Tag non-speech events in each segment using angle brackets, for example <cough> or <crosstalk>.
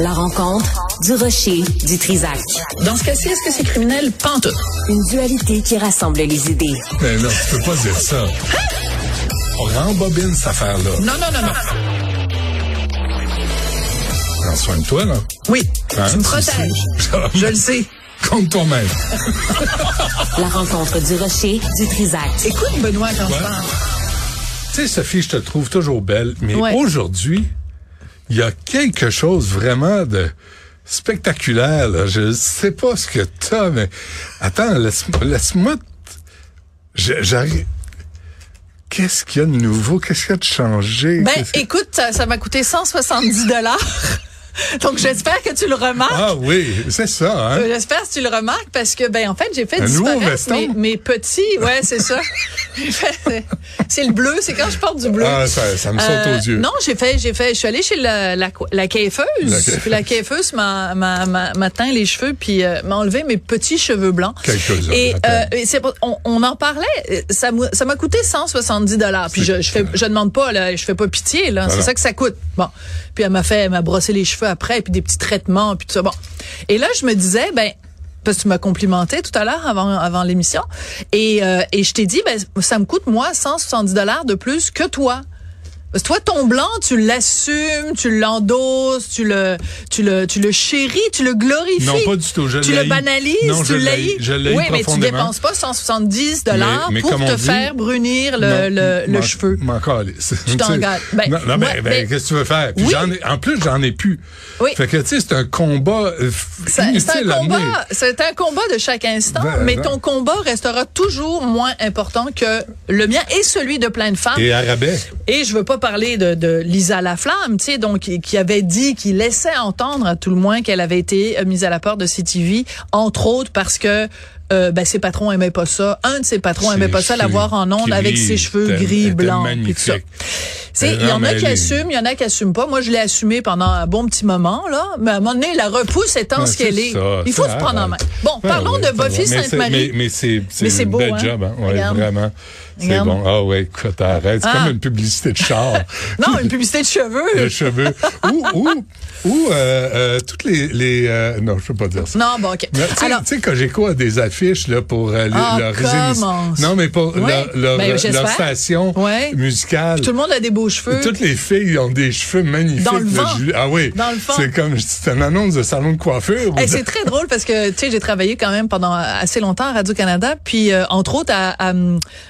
La rencontre du rocher du Trisac. Dans ce cas-ci, est-ce que c'est criminel? Pantoute. Une dualité qui rassemble les idées. Mais non, tu peux pas dire ça. On rembobine cette affaire-là. Non, non, non, non. Prends soin de toi, là. Oui, Hein, tu me protèges. <laughs> Je le sais. Compte toi-même. <laughs> La rencontre du rocher du Trisac. Écoute, Benoît, quand je parle. Tu sais, Sophie, je te trouve toujours belle, mais Ouais. aujourd'hui, il y a quelque chose vraiment de spectaculaire. Là. Je sais pas ce que t'as, mais attends, laisse- laisse-moi. je- J'arrive. Qu'est-ce qu'il y a de nouveau? Qu'est-ce qu'il y a de changé? Ben, écoute, ça ça m'a coûté 170 dollars. <laughs> Donc, j'espère que tu le remarques. Ah oui, c'est ça, hein? Euh, J'espère que tu le remarques parce que, ben, en fait, j'ai fait Un disparaître mes, mes petits. Ouais, c'est ça. <laughs> C'est le bleu, c'est quand je porte du bleu. Ah, ça, ça me saute Euh, aux yeux. Non, j'ai fait, j'ai fait, je suis allée chez la, la, la coiffeuse. La coiffeuse. Puis la coiffeuse m'a, m'a, m'a, m'a teint les cheveux puis euh, m'a enlevé mes petits cheveux blancs. Quelques-uns, Et, euh, c'est, on, on en parlait. euh, Ça m'a, ça m'a coûté 170 dollars. Puis je, je fais, je demande pas, là, je fais pas pitié, là. Voilà. C'est ça que ça coûte. Bon. Puis elle m'a fait, elle m'a brossé les cheveux après, puis des petits traitements, puis tout ça. Bon. Et là, je me disais, ben, parce que tu m'as complimenté tout à l'heure avant avant l'émission et euh, et je t'ai dit ben ça me coûte moi 170 dollars de plus que toi. Parce que toi, ton blanc, tu l'assumes, tu l'endosses, tu le, tu le, tu le chéris, tu le glorifies. Non, pas du tout. Je Tu le banalises, Non, tu l'haïs. Oui, mais tu dépenses pas 170 dollars pour te dit- faire brunir le, Non, le, le cheveu. <laughs> Tu t'en gâtes. Ben, non, ben, ben, mais- qu'est-ce que tu veux faire? Puis Oui. j'en ai, en plus, j'en ai plus. Oui. Fait que, tu sais, c'est un combat euh, C'est un combat, c'est un combat de chaque instant, mais ton combat restera toujours moins important que le mien et celui de plein de femmes. Et à rabais. Et je veux pas parler de, de Lisa Laflamme, tu sais, donc qui, avait dit, qui laissait entendre à tout le moins qu'elle avait été euh, mise à la porte de CTV, entre autres parce que euh, ben, ses patrons aimaient pas ça. Un de ses patrons Ses aimait pas ça, l'avoir en ondes avec ses cheveux gris, blancs, puis tout ça. Il y en a qui assument, il y en a qui assument pas. Moi, je l'ai assumé pendant un bon petit moment, là. Mais à un moment donné, la repousse étant ce qu'elle est. ça, Il faut se prendre en main. Bon, Ouais, parlons ouais, de. Buffy Sainte-Marie. Mais, mais c'est Mais beau, hein? job, hein? Ouais, vraiment. C'est bon. Ah ouais, écoute, arrête. C'est Ah. comme une publicité de char. <laughs> Non, une publicité de cheveux. de cheveux. ou, ou, ou, euh, euh, toutes les, les euh, non, je peux pas dire ça. Non, bon, OK. Tu sais- Cogeco a des affiches là, pour euh, Ah, commence. émissions. Non, mais pour Ouais. leur, leur, Ben, leur station musicale. tout le monde a des beaux cheveux. Toutes les filles ont des cheveux magnifiques. Dans le vent. Ah oui. Dans le fond. C'est comme, c'est une annonce de salon de coiffure. Hey, c'est très drôle parce que tu sais j'ai travaillé quand même pendant assez longtemps à Radio Canada puis euh, entre autres à, à,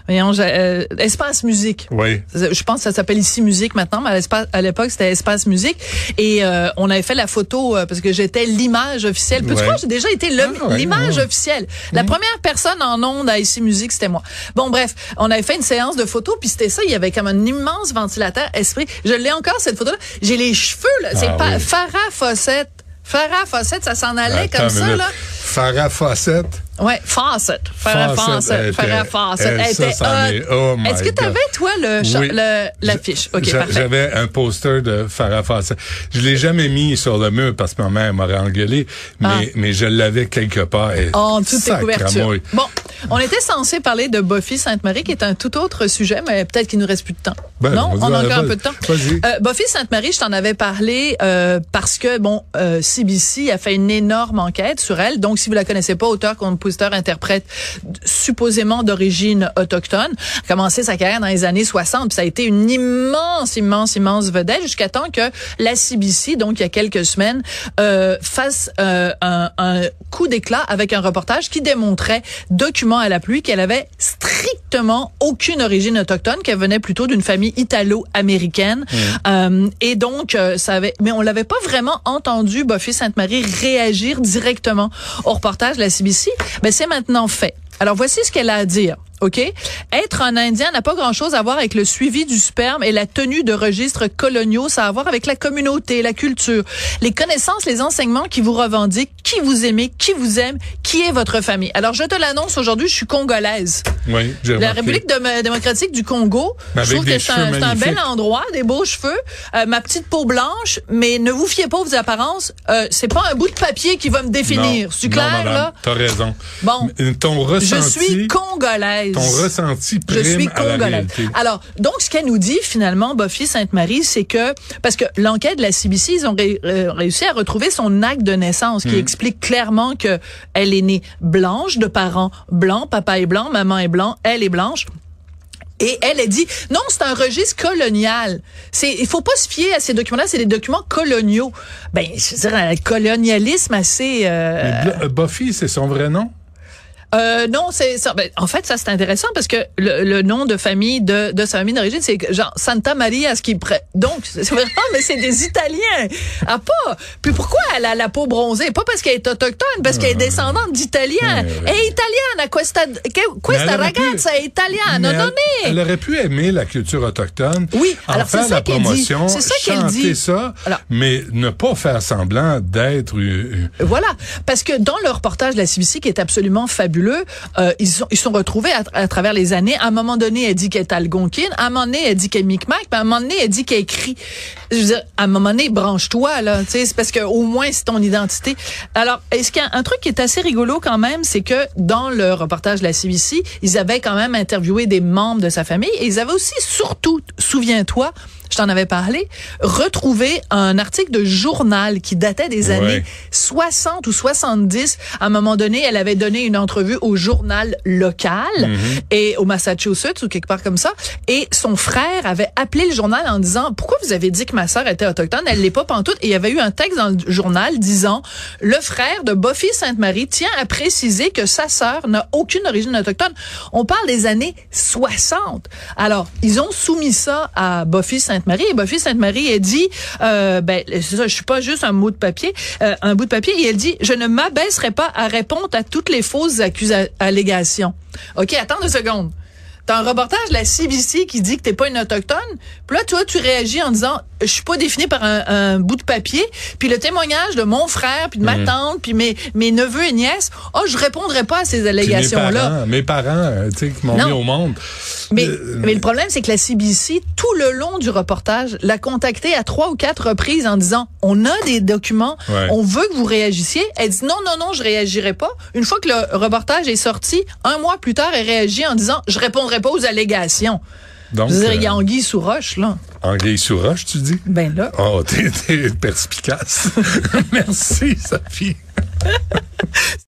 voyons, euh, Espace Musique. Oui. Je pense que ça s'appelle ici Musique maintenant, mais à l'époque c'était Espace Musique et euh, on avait fait la photo parce que j'étais l'image officielle. Peux-tu Ouais. croire j'ai déjà été Ah, ouais, l'image ouais. officielle? La première personne en onde à ici Musique c'était moi. Bon bref, on avait fait une séance de photos puis c'était ça, il y avait comme un immense ventilateur esprit. Je l'ai encore cette photo là. J'ai les cheveux là, c'est Ah pas oui. Farah Fawcett. Farah Fawcett, ça s'en allait Attends comme ça minute. là. Farah Fawcett? Ouais, Fawcett. Farah Fawcett, Farah Fawcett. elle, était oh Est-ce que tu avais, toi, Oui. le- l'affiche? OK, J'a- parfait. J'avais un poster de Farah Fawcett. Je l'ai jamais mis sur le mur parce que ma mère m'aurait engueulé, mais, Ah. mais je l'avais quelque part. Et En toutes tes sacramouille. couvertures. Bon, on était censé parler de Buffy Sainte-Marie, qui est un tout autre sujet, mais peut-être qu'il nous reste plus de temps. Ben, non, vas-y, on a vas-y, encore un peu de temps. Euh, Buffy Sainte-Marie, je t'en avais parlé euh, parce que bon, euh, CBC a fait une énorme enquête sur elle. Donc, si vous la connaissez pas, auteur, compositeur, interprète, supposément d'origine autochtone, a commencé sa carrière dans les années 60. Puis ça a été une immense, immense, immense vedette jusqu'à temps que la CBC, donc il y a quelques semaines, euh, fasse euh, un, un coup d'éclat avec un reportage qui démontrait, document à la pluie, qu'elle avait strictement aucune origine autochtone, qu'elle venait plutôt d'une famille italo-américaine. Euh, et donc, euh, ça avait, mais on l'avait pas vraiment entendu, Buffy Sainte-Marie, réagir directement au reportage de la CBC. Mais c'est maintenant fait. Alors, voici ce qu'elle a à dire. OK? Être un Indien n'a pas grand-chose à voir avec le suivi du sperme et la tenue de registres coloniaux. Ça a à voir avec la communauté, la culture, les connaissances, les enseignements qui vous revendiquent, qui vous aimez, qui vous aime, qui est votre famille. Alors, je te l'annonce aujourd'hui, je suis congolaise. Oui, j'ai La. République démocratique du Congo, je trouve que c'est un, bel endroit, des beaux cheveux, euh, ma petite peau blanche, mais ne vous fiez pas aux apparences. Euh, c'est pas un bout de papier qui va me définir. C'est non, clair, madame, là? T'as raison. Bon. Ton ressenti. Je suis congolaise. Ton ressenti Je prime suis à la congolaise. réalité. Alors, donc, ce qu'elle nous dit, finalement, Buffy Sainte-Marie, c'est que, parce que l'enquête de la CBC, ils ont ré- euh, réussi à retrouver son acte de naissance Hmm. qui explique clairement que elle est née blanche, de parents blancs, papa est blanc, maman est blanc, elle est blanche. Et elle a dit non, c'est un registre colonial. C'est il faut pas se fier à ces documents-là, c'est des documents coloniaux. Ben, je veux dire un colonialisme assez euh, Mais euh, Buffy, c'est son vrai nom? Euh, non, c'est ça. Ben, en fait, ça c'est intéressant parce que le, le nom de famille de, de sa famille d'origine, c'est genre Santa Maria, ce qui prête. Donc, <laughs> c'est vraiment, mais c'est des Italiens. Ah pas. Puis pourquoi elle a la peau bronzée? Pas parce qu'elle est autochtone, parce qu'elle est descendante d'Italiens. Est italienne. Questa, questa elle aurait pu- ragazza è italiana. Non, non, elle, elle aurait pu aimer la culture autochtone. Oui, en alors c'est faire ça la qu'elle dit. promotion, C'est ça qu'elle dit. ça, Alors- mais ne pas faire semblant d'être euh, Voilà, parce que dans le reportage de la CBC qui est absolument fabuleux, euh, ils sont ils sont retrouvés à, à travers les années. À un moment donné, elle dit qu'elle est algonquine. À un moment donné, elle dit qu'elle est micmac. À un moment donné, elle dit qu'elle écrit. Je veux dire, à un moment donné, branche-toi là. C'est parce que au moins c'est ton identité. Alors, est-ce qu'il y a un truc qui est assez rigolo quand même, c'est que dans le reportage de la CBC, ils avaient quand même interviewé des membres de sa famille et ils avaient aussi surtout, souviens-toi. Je t'en avais parlé, retrouvé un article de journal qui datait des Ouais. années 60 ou 70. À un moment donné, elle avait donné une entrevue au journal local et au Massachusetts ou quelque part comme ça. Et son frère avait appelé le journal en disant pourquoi vous avez dit que ma sœur était autochtone? Elle l'est pas pantoute. Et il y avait eu un texte dans le journal disant le frère de Buffy Sainte-Marie tient à préciser que sa sœur n'a aucune origine autochtone. On parle des années 60. Alors ils ont soumis ça à Buffy Sainte-Marie et Buffy Sainte-Marie a dit euh, ben ça, je suis pas juste un mot de papier, euh, un bout de papier. Et elle dit je ne m'abaisserai pas à répondre à toutes les fausses allégations. Ok, attends deux secondes. T'as un reportage de la CBC qui dit que t'es pas une autochtone. Puis là, toi, tu réagis en disant, je suis pas défini par un, un bout de papier. Puis le témoignage de mon frère, puis de ma tante, puis mes, mes neveux et nièces, oh, je répondrai pas à ces mes allégations-là. parents, mes parents, euh, tu sais, qui m'ont mis au monde. Mais, Euh, mais le problème, c'est que la CBC, tout le long du reportage, l'a contacté à trois ou quatre reprises en disant, on a des documents, Ouais. on veut que vous réagissiez. Elle dit, non, non, non, je réagirai pas. Une fois que le reportage est sorti, un mois plus tard, elle réagit en disant, je répondrai pas aux allégations. Donc, Je veux dire, il y a euh, anguille sous roche, là. anguille sous roche, tu dis? Ben là. Oh, t'es perspicace. <laughs> Merci, Sophie. <laughs>